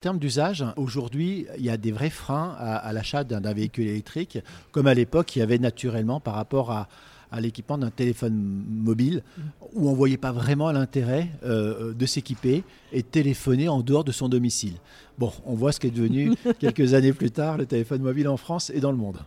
En termes d'usage, aujourd'hui, il y a des vrais freins à, l'achat d'un véhicule électrique, comme à l'époque, il y avait naturellement par rapport à, l'équipement d'un téléphone mobile, où on ne voyait pas vraiment l'intérêt euh, de s'équiper et de téléphoner en dehors de son domicile. Bon, on voit ce qui est devenu quelques années plus tard le téléphone mobile en France et dans le monde.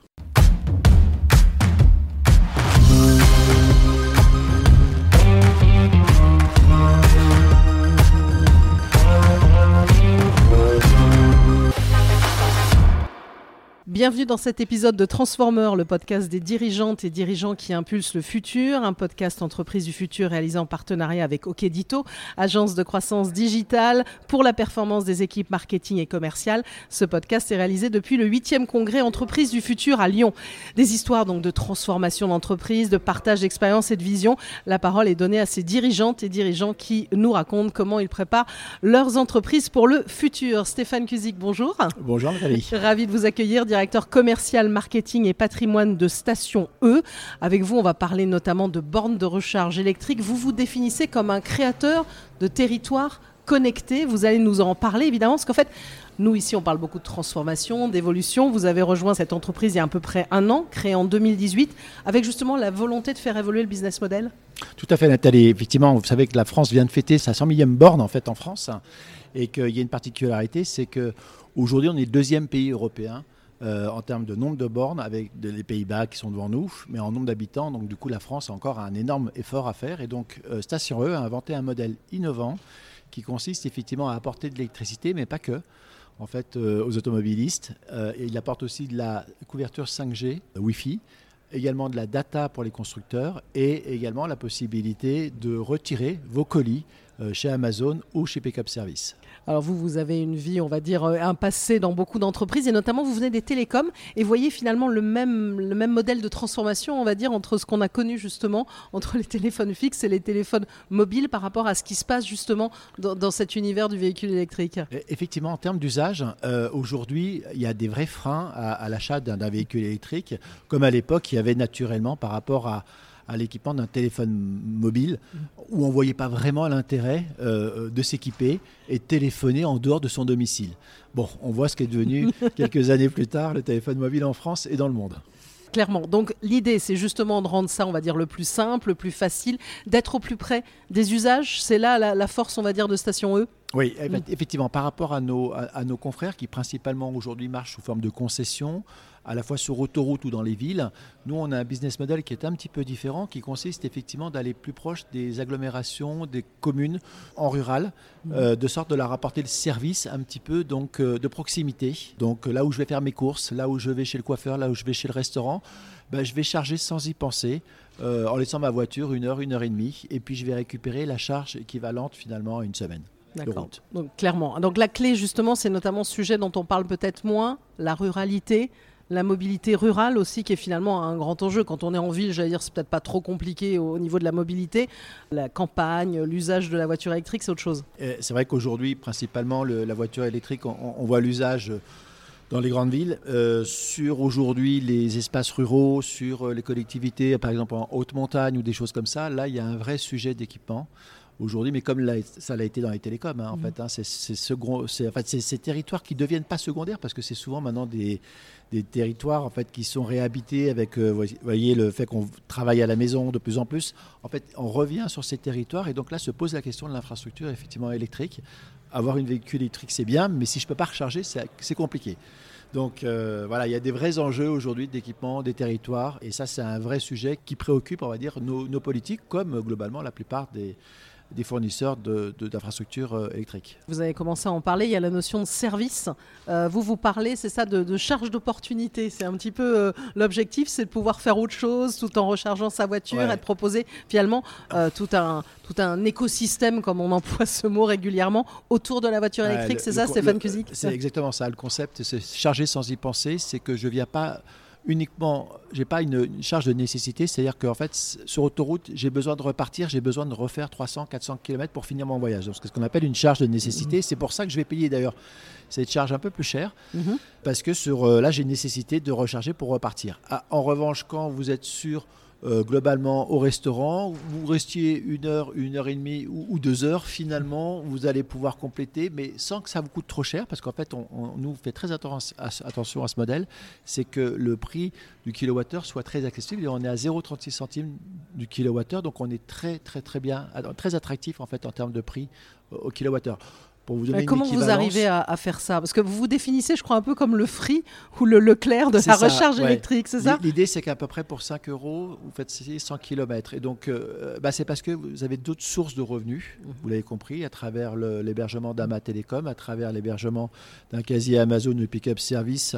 Bienvenue dans cet épisode de Transformer, le podcast des dirigeantes et dirigeants qui impulsent le futur, un podcast entreprise du futur réalisé en partenariat avec Okedito, agence de croissance digitale pour la performance des équipes marketing et commerciales. Ce podcast est réalisé depuis le 8e congrès entreprise du futur à Lyon. Des histoires donc de transformation d'entreprise, de partage d'expérience et de vision. La parole est donnée à ces dirigeantes et dirigeants qui nous racontent comment ils préparent leurs entreprises pour le futur. Stéphane Cusic, bonjour. Bonjour Nathalie. Ravi de vous accueillir commercial, marketing et patrimoine de Station E. Avec vous, on va parler notamment de bornes de recharge électrique. Vous vous définissez comme un créateur de territoires connectés. Vous allez nous en parler évidemment, parce qu'en fait, nous, ici, on parle beaucoup de transformation, d'évolution. Vous avez rejoint cette entreprise il y a à peu près un an, créée en 2018, avec justement la volonté de faire évoluer le business model Tout à fait, Nathalie. Effectivement, vous savez que la France vient de fêter sa 100 millième borne en fait en France, et qu'il y a une particularité, c'est qu'aujourd'hui, on est le deuxième pays européen euh, en termes de nombre de bornes avec les Pays-Bas qui sont devant nous, mais en nombre d'habitants. Donc du coup, la France a encore un énorme effort à faire. Et donc euh, Station E a inventé un modèle innovant qui consiste effectivement à apporter de l'électricité, mais pas que. En fait, euh, aux automobilistes. et il apporte aussi de la couverture 5G, Wi-Fi, également de la data pour les constructeurs et également la possibilité de retirer vos colis chez Amazon ou chez Pickup Service. Alors vous, vous avez une vie, on va dire, euh, un passé dans beaucoup d'entreprises et notamment vous venez des télécoms et voyez finalement le même, le même modèle de transformation, on va dire, entre ce qu'on a connu justement, entre les téléphones fixes et les téléphones mobiles par rapport à ce qui se passe justement dans, cet univers du véhicule électrique. Effectivement, en termes d'usage, euh, aujourd'hui, il y a des vrais freins à l'achat d'un véhicule électrique, comme à l'époque, il y avait naturellement par rapport à à l'équipement d'un téléphone mobile où on ne voyait pas vraiment l'intérêt euh, de s'équiper et téléphoner en dehors de son domicile. Bon, on voit ce qui est devenu quelques années plus tard le téléphone mobile en France et dans le monde. Clairement. Donc l'idée, c'est justement de rendre ça, on va dire, le plus simple, le plus facile, d'être au plus près des usages. C'est là la, force, on va dire, de Station E oui, mm. effectivement, par rapport à nos, à nos confrères qui principalement aujourd'hui marchent sous forme de concessions, à la fois sur autoroute ou dans les villes. Nous, on a un business model qui est un petit peu différent, qui consiste effectivement d'aller plus proche des agglomérations, des communes en rural, mmh. euh, de sorte de leur apporter le service un petit peu donc euh, de proximité. Donc là où je vais faire mes courses, là où je vais chez le coiffeur, là où je vais chez le restaurant, ben, je vais charger sans y penser. Euh, en laissant ma voiture une heure, une heure et demie, et puis je vais récupérer la charge équivalente finalement à une semaine. D'accord. Donc clairement. Donc la clé justement, c'est notamment ce sujet dont on parle peut-être moins, la ruralité, la mobilité rurale aussi, qui est finalement un grand enjeu. Quand on est en ville, j'allais dire, c'est peut-être pas trop compliqué au niveau de la mobilité. La campagne, l'usage de la voiture électrique, c'est autre chose. C'est vrai qu'aujourd'hui, principalement, la voiture électrique, on, voit l'usage dans les grandes villes, euh, sur aujourd'hui les espaces ruraux, sur les collectivités, par exemple en haute montagne ou des choses comme ça, là il y a un vrai sujet d'équipement aujourd'hui, mais comme ça l'a été dans les télécoms, hein, en mmh. fait, hein, c'est ces territoires qui deviennent pas secondaires parce que c'est souvent maintenant des, des territoires en fait qui sont réhabités avec euh, vous voyez le fait qu'on travaille à la maison de plus en plus. En fait on revient sur ces territoires et donc là se pose la question de l'infrastructure effectivement électrique. Avoir une véhicule électrique c'est bien mais si je peux pas recharger c'est compliqué. Donc euh, voilà, il y a des vrais enjeux aujourd'hui d'équipement des territoires et ça c'est un vrai sujet qui préoccupe, on va dire, nos politiques comme globalement la plupart des, des fournisseurs d'infrastructures de, euh, électriques. Vous avez commencé à en parler, il y a la notion de service. Euh, vous vous parlez, c'est ça, de, charge d'opportunité. C'est un petit peu euh, l'objectif, c'est de pouvoir faire autre chose tout en rechargeant sa voiture et de proposer finalement tout, un, tout un écosystème, comme on emploie ce mot régulièrement, autour de la voiture électrique. c'est ça, Stéphane Cusic C'est exactement ça. Le concept, c'est charger sans y penser. C'est que je ne viens pas uniquement, j'ai pas une, charge de nécessité, c'est-à-dire qu'en fait, sur autoroute, j'ai besoin de repartir, j'ai besoin de refaire 300, 400 km pour finir mon voyage. Donc, c'est ce qu'on appelle une charge de nécessité. Mmh. C'est pour ça que je vais payer d'ailleurs cette charge un peu plus chère, mmh. parce que sur euh, là, j'ai nécessité de recharger pour repartir. Ah, en revanche, quand vous êtes sur euh, globalement au restaurant. Vous restiez une heure, une heure et demie ou, deux heures, finalement, vous allez pouvoir compléter, mais sans que ça vous coûte trop cher, parce qu'en fait, on, nous fait très attention à ce modèle, c'est que le prix du kilowattheure soit très accessible. Et on est à 0,36 centimes du kilowattheure, donc on est très, très, très bien, très attractif en fait en termes de prix au kilowattheure comment vous arrivez à, faire ça? Parce que vous vous définissez, je crois, un peu comme le Free ou le Leclerc de la recharge électrique, c'est ça? L'idée, c'est qu'à peu près pour 5 euros, vous faites 100 km. Et donc, euh, bah, c'est parce que vous avez d'autres sources de revenus, mhm. vous l'avez compris, à travers l'hébergement d'Ama Télécom, à travers l'hébergement d'un casier Amazon ou Pickup Service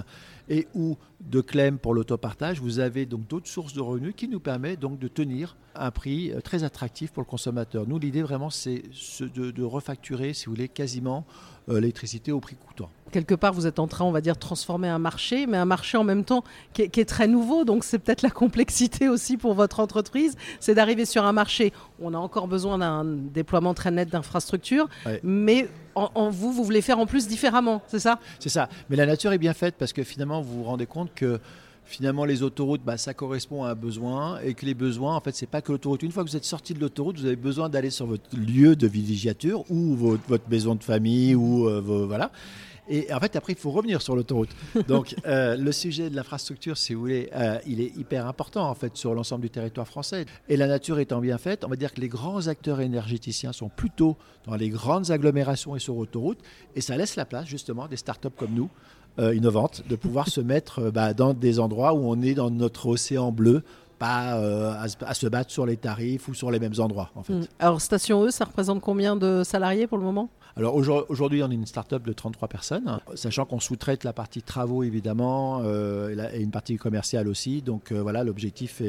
et ou de Clem pour l'autopartage, vous avez donc d'autres sources de revenus qui nous permettent donc de tenir un prix euh, très attractif pour le consommateur. Nous, l'idée vraiment, c'est de, de, refacturer, si vous voulez, quasiment euh, l'électricité au prix coûtant. Quelque part, vous êtes en train, on va dire, de transformer un marché, mais un marché en même temps qui est, très nouveau. Donc, c'est peut-être la complexité aussi pour votre entreprise, c'est d'arriver sur un marché. On a encore besoin d'un déploiement très net d'infrastructures, mais en, vous, vous voulez faire en plus différemment, c'est ça? C'est ça. Mais la nature est bien faite parce que finalement, vous vous rendez compte que finalement les autoroutes, bah, ça correspond à un besoin et que les besoins, en fait, c'est pas que l'autoroute. Une fois que vous êtes sorti de l'autoroute, vous avez besoin d'aller sur votre lieu de villégiature ou votre, maison de famille ou euh, voilà. Et en fait, après, il faut revenir sur l'autoroute. Donc, euh, le sujet de l'infrastructure, si vous voulez, euh, il est hyper important, en fait, sur l'ensemble du territoire français. Et la nature étant bien faite, on va dire que les grands acteurs énergéticiens sont plutôt dans les grandes agglomérations et sur autoroute. Et ça laisse la place, justement, des startups comme nous, innovantes, de pouvoir se mettre bah, dans des endroits où on est dans notre océan bleu pas à, se battre sur les tarifs ou sur les mêmes endroits. En fait. Hmm. Alors Station E, ça représente combien de salariés pour le moment? Alors aujourd'hui, on est une start-up de 33 personnes, sachant qu'on sous-traite la partie travaux évidemment euh, et, une partie commerciale aussi. Donc euh, voilà, l'objectif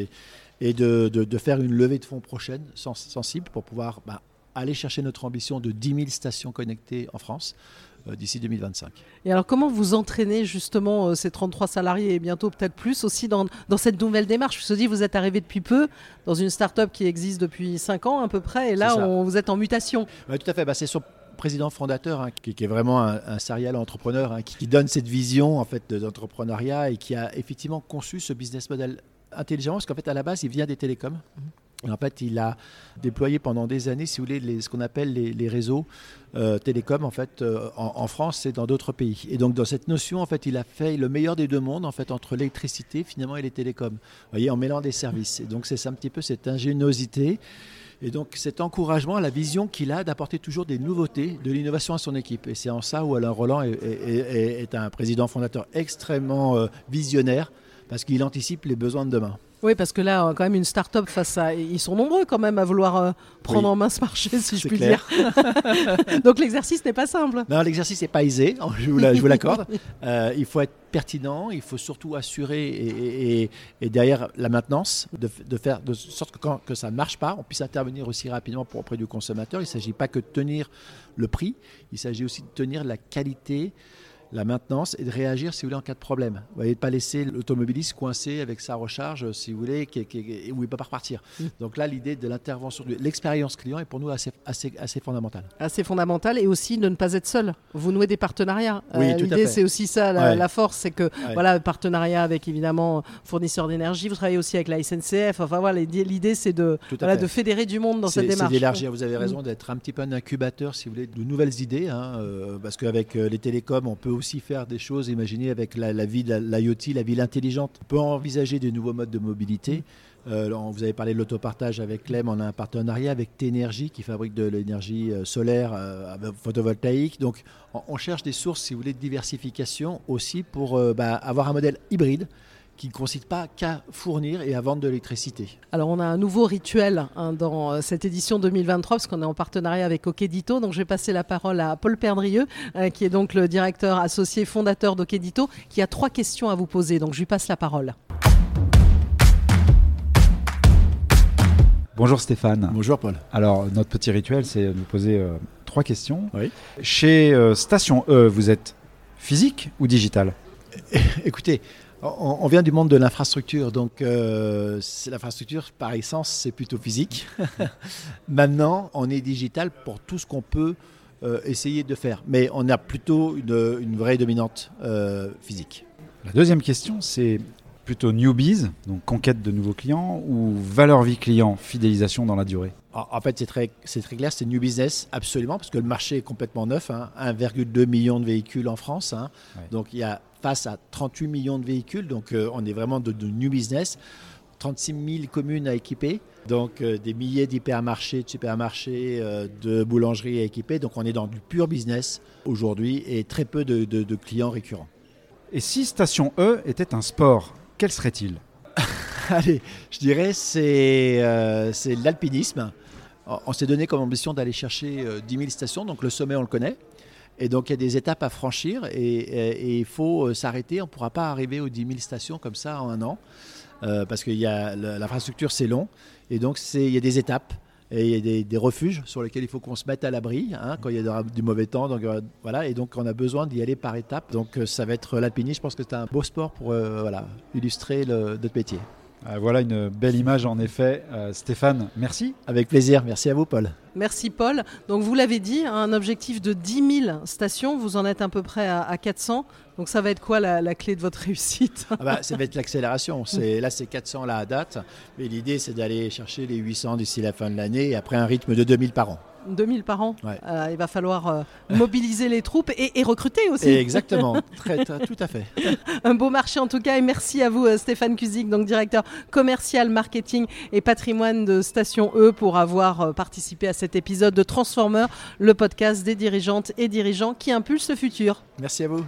est, de, faire une levée de fonds prochaine, sensible, pour pouvoir bah, aller chercher notre ambition de 10 000 stations connectées en France euh, d'ici 2025. Et alors comment vous entraînez justement ces 33 salariés et bientôt peut-être plus aussi dans, cette nouvelle démarche? Je me dis, vous êtes arrivé depuis peu dans une start-up qui existe depuis 5 ans à peu près et là vous êtes en mutation. Oui, tout à fait. Bah, c'est sur président fondateur, hein, qui, est vraiment un, serial entrepreneur, hein, qui, donne cette vision en fait d'entrepreneuriat et qui a effectivement conçu ce business model intelligemment, parce qu'en fait à la base il vient des télécoms. Et en fait, il a déployé pendant des années, si vous voulez, ce qu'on appelle les, réseaux euh, télécoms en fait euh, en, France et dans d'autres pays. Et donc dans cette notion, en fait, il a fait le meilleur des deux mondes en fait entre l'électricité finalement et les télécoms. Vous voyez, en mêlant des services. Et donc c'est un petit peu cette ingéniosité et donc cet encouragement la vision qu'il a d'apporter toujours des nouveautés, de l'innovation à son équipe. Et c'est en ça où Alain Roland est, un président fondateur extrêmement euh, visionnaire parce qu'il anticipe les besoins de demain. Oui, parce que là, quand même, une start-up face à. Ils sont nombreux quand même à vouloir euh, prendre en main ce marché, si je puis dire. Donc l'exercice n'est pas simple. Non, l'exercice n'est pas aisé, je vous l'accorde. Euh, il faut être pertinent, il faut surtout assurer et, derrière la maintenance, de, faire de sorte que quand que ça ne marche pas, on puisse intervenir aussi rapidement pour, auprès du consommateur. Il ne s'agit pas que de tenir le prix, il s'agit aussi de tenir la qualité la maintenance et de réagir, si vous voulez, en cas de problème. Vous voyez, de ne pas laisser l'automobiliste coincé avec sa recharge, si vous voulez, qui, où il ne peut pas repartir. Mm. Donc là, l'idée de l'intervention, l'expérience client est pour nous assez, assez, assez fondamentale. Assez fondamentale et aussi de ne pas être seul. Vous nouez des partenariats. Oui, euh, l'idée, c'est aussi ça, la, force, c'est que, voilà, partenariat avec évidemment fournisseurs d'énergie, vous travaillez aussi avec la SNCF. Enfin voilà, l'idée, c'est de, de fédérer du monde dans cette démarche. C'est d'élargir, vous avez raison, mm. d'être un petit peu un incubateur, si vous voulez, de nouvelles idées, hein, euh, parce qu'avec euh, les télécoms, on peut aussi faire des choses, imaginez avec la, la ville, l'IoT, la ville intelligente. On peut envisager des nouveaux modes de mobilité. Euh, vous avez parlé de l'autopartage avec Clem, on a un partenariat avec Ténergie qui fabrique de l'énergie euh, solaire euh, photovoltaïque. Donc on, cherche des sources, si vous voulez, de diversification aussi pour bah, avoir un modèle hybride qui ne consiste pas qu'à fournir et à vendre de l'électricité. Alors on a un nouveau rituel hein, dans euh, cette édition 2023 parce qu'on est en partenariat avec Okedito. Donc je vais passer la parole à Paul Perdrieux euh, qui est donc le directeur associé fondateur d'Okedito qui a trois questions à vous poser. Donc je lui passe la parole. Bonjour Stéphane. Bonjour Paul. Alors notre petit rituel c'est de vous poser euh, trois questions. Oui. Chez Station E, vous êtes physique ou digital? Écoutez, on, vient du monde de l'infrastructure, donc euh, l'infrastructure par essence c'est plutôt physique. Maintenant, on est digital pour tout ce qu'on peut euh, essayer de faire, mais on a plutôt une, vraie dominante euh, physique. La deuxième question, c'est plutôt newbies, donc conquête de nouveaux clients, ou valeur vie client, fidélisation dans la durée? En fait, c'est très, très clair, c'est new business, absolument, parce que le marché est complètement neuf. 1,2 hein. million de véhicules en France. Hein. Donc, il y a face à 38 millions de véhicules. Donc, euh, on est vraiment de, new business. 36 000 communes à équiper. Donc, euh, des milliers d'hypermarchés, de supermarchés, euh, de boulangeries à équiper. Donc, on est dans du pur business aujourd'hui et très peu de, de clients récurrents. Et si Station E était un sport quel serait-il? Allez, je dirais c'est l'alpinisme. On s'est donné comme ambition d'aller chercher 10 euh, 000 stations, donc le sommet on le connaît. Et donc il y a des étapes à franchir et, il faut euh, s'arrêter. On ne pourra pas arriver aux 10 000 stations comme ça en un an parce que l'infrastructure c'est long. Et donc il y a des étapes. Et il y a des, refuges sur lesquels il faut qu'on se mette à l'abri hein, quand il y a du mauvais temps. Donc, euh, voilà, et donc on a besoin d'y aller par étapes. Donc euh, ça va être l'alpinisme. Je pense que c'est un beau sport pour euh, illustrer notre métier. Euh, voilà une belle image en effet. Euh, Stéphane, merci. Avec plaisir. Merci à vous, Paul. Merci, Paul. Donc, vous l'avez dit, un objectif de 10 000 stations. Vous en êtes à peu près à, 400. Donc, ça va être quoi la, clé de votre réussite? Ah bah, Ça va être l'accélération. Là, c'est 400 là à date. Mais l'idée, c'est d'aller chercher les 800 d'ici la fin de l'année et après un rythme de 2000 par an. 2000 par an. Euh, il va falloir euh, mobiliser les troupes et, recruter aussi. exactement, très, tout à fait. Un beau marché en tout cas et merci à vous euh, Stéphane Cusic, donc directeur commercial, marketing et patrimoine de Station E pour avoir participé à cet épisode de Transformer, le podcast des dirigeantes et dirigeants qui impulsent le futur. Merci à vous.